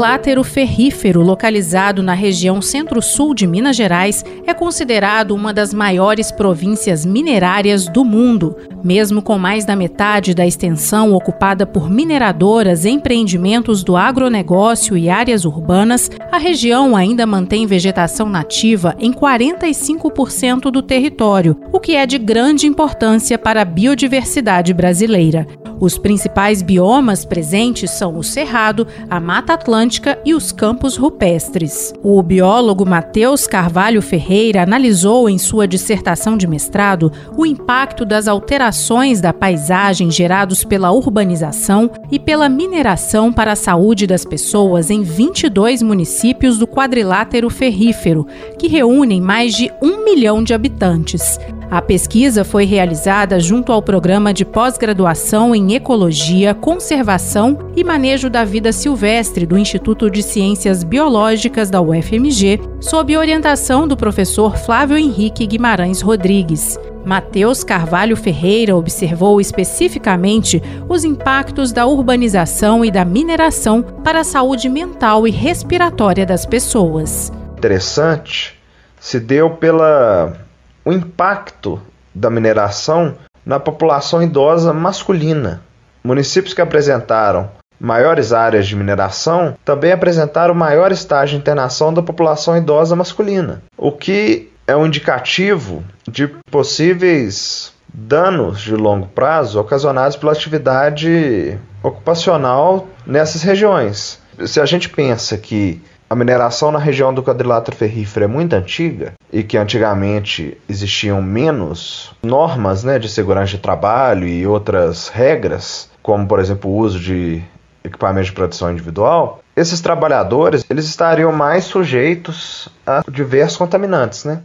Quadrilátero ferrífero, localizado na região centro-sul de Minas Gerais, é considerado uma das maiores províncias minerárias do mundo. Mesmo com mais da metade da extensão ocupada por mineradoras, empreendimentos do agronegócio e áreas urbanas, a região ainda mantém vegetação nativa em 45% do território, o que é de grande importância para a biodiversidade brasileira. Os principais biomas presentes são o Cerrado, a Mata Atlântica e os campos rupestres. O biólogo Matheus Carvalho Ferreira analisou em sua dissertação de mestrado o impacto das alterações da paisagem gerados pela urbanização e pela mineração para a saúde das pessoas em 22 municípios do quadrilátero ferrífero, que reúnem mais de um milhão de habitantes. A pesquisa foi realizada junto ao Programa de Pós-Graduação em Ecologia, Conservação e Manejo da Vida Silvestre do Instituto de Ciências Biológicas da UFMG, sob orientação do professor Flávio Henrique Guimarães Rodrigues. Matheus Carvalho Ferreira observou especificamente os impactos da urbanização e da mineração para a saúde mental e respiratória das pessoas. Interessante se deu pela o impacto da mineração na população idosa masculina. Municípios que apresentaram maiores áreas de mineração também apresentaram maior estágio de internação da população idosa masculina, o que é um indicativo de possíveis danos de longo prazo ocasionados pela atividade ocupacional nessas regiões. Se a gente pensa que a mineração na região do quadrilátero ferrífero é muito antiga e que antigamente existiam menos normas né, de segurança de trabalho e outras regras, como por exemplo o uso de equipamentos de proteção individual, esses trabalhadores eles estariam mais sujeitos a diversos contaminantes, né?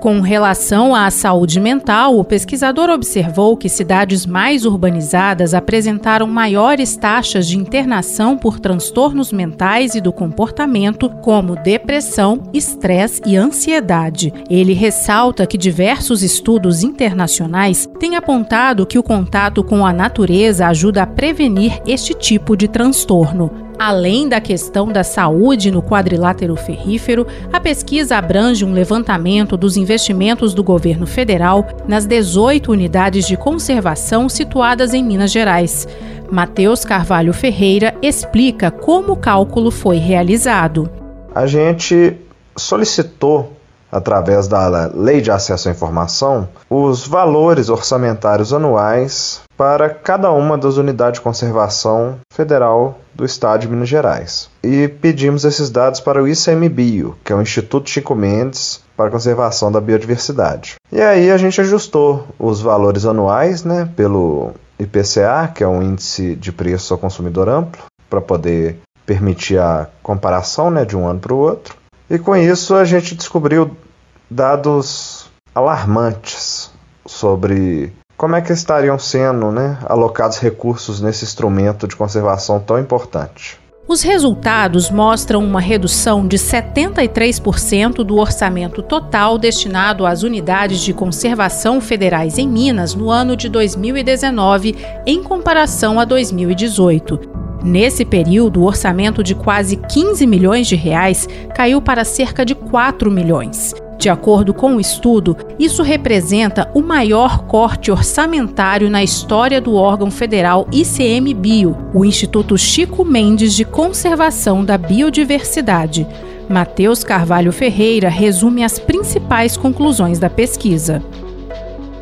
Com relação à saúde mental, o pesquisador observou que cidades mais urbanizadas apresentaram maiores taxas de internação por transtornos mentais e do comportamento, como depressão, estresse e ansiedade. Ele ressalta que diversos estudos internacionais têm apontado que o contato com a natureza ajuda a prevenir este tipo de transtorno. Além da questão da saúde no quadrilátero ferrífero, a pesquisa abrange um levantamento dos investimentos do governo federal nas 18 unidades de conservação situadas em Minas Gerais. Matheus Carvalho Ferreira explica como o cálculo foi realizado. A gente solicitou através da Lei de Acesso à Informação, os valores orçamentários anuais para cada uma das unidades de conservação federal do Estado de Minas Gerais. E pedimos esses dados para o ICMBio, que é o Instituto Chico Mendes para a Conservação da Biodiversidade. E aí a gente ajustou os valores anuais né, pelo IPCA, que é um índice de preço ao consumidor amplo, para poder permitir a comparação né, de um ano para o outro. E com isso a gente descobriu dados alarmantes sobre como é que estariam sendo né, alocados recursos nesse instrumento de conservação tão importante. Os resultados mostram uma redução de 73% do orçamento total destinado às unidades de conservação federais em Minas no ano de 2019, em comparação a 2018. Nesse período, o orçamento de quase 15 milhões de reais caiu para cerca de 4 milhões. De acordo com o estudo, isso representa o maior corte orçamentário na história do órgão federal ICMBio, o Instituto Chico Mendes de Conservação da Biodiversidade. Matheus Carvalho Ferreira resume as principais conclusões da pesquisa.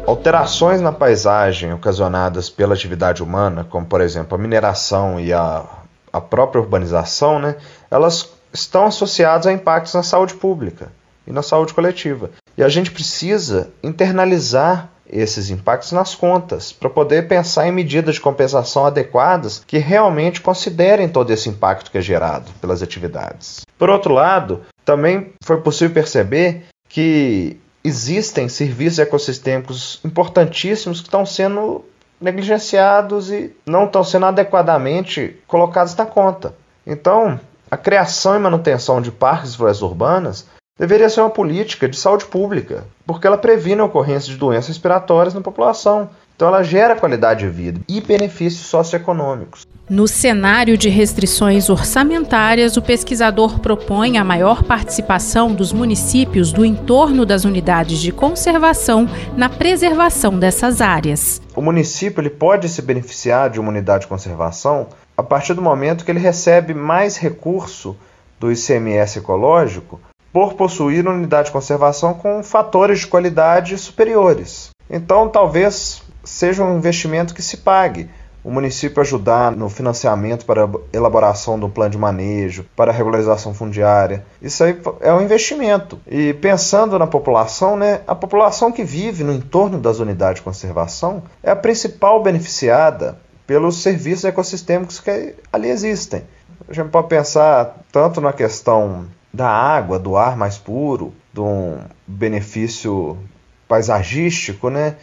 Alterações na paisagem ocasionadas pela atividade humana, como por exemplo a mineração e a, a própria urbanização, né, elas estão associadas a impactos na saúde pública e na saúde coletiva. E a gente precisa internalizar esses impactos nas contas, para poder pensar em medidas de compensação adequadas que realmente considerem todo esse impacto que é gerado pelas atividades. Por outro lado, também foi possível perceber que existem serviços ecossistêmicos importantíssimos que estão sendo negligenciados e não estão sendo adequadamente colocados na conta. Então, a criação e manutenção de parques e florestas urbanas deveria ser uma política de saúde pública, porque ela previne a ocorrência de doenças respiratórias na população. Então, ela gera qualidade de vida e benefícios socioeconômicos. No cenário de restrições orçamentárias, o pesquisador propõe a maior participação dos municípios do entorno das unidades de conservação na preservação dessas áreas. O município ele pode se beneficiar de uma unidade de conservação a partir do momento que ele recebe mais recurso do ICMS ecológico por possuir uma unidade de conservação com fatores de qualidade superiores. Então, talvez seja um investimento que se pague o município ajudar no financiamento para elaboração do plano de manejo, para a regularização fundiária. Isso aí é um investimento. E pensando na população, né, a população que vive no entorno das unidades de conservação é a principal beneficiada pelos serviços ecossistêmicos que ali existem. A gente pode pensar tanto na questão da água, do ar mais puro, de um benefício paisagístico, né?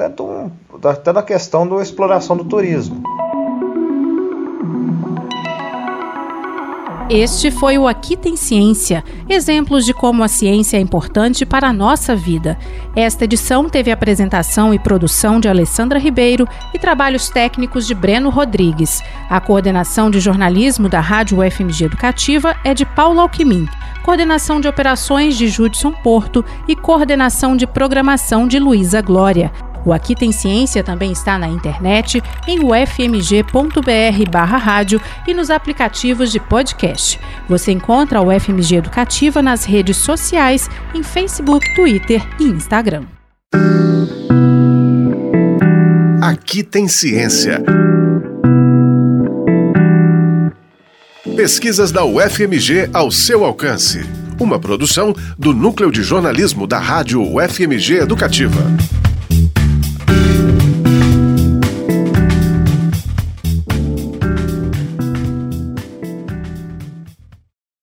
Até, do, até da questão da exploração do turismo. Este foi o Aqui Tem Ciência, exemplos de como a ciência é importante para a nossa vida. Esta edição teve apresentação e produção de Alessandra Ribeiro e trabalhos técnicos de Breno Rodrigues. A coordenação de jornalismo da Rádio UFMG Educativa é de Paulo Alquimim, coordenação de operações de Judson Porto e coordenação de programação de Luísa Glória. O Aqui Tem Ciência também está na internet, em ufmg.br rádio e nos aplicativos de podcast. Você encontra a UFMG Educativa nas redes sociais, em Facebook, Twitter e Instagram. Aqui Tem Ciência. Pesquisas da UFMG ao seu alcance. Uma produção do Núcleo de Jornalismo da Rádio UFMG Educativa.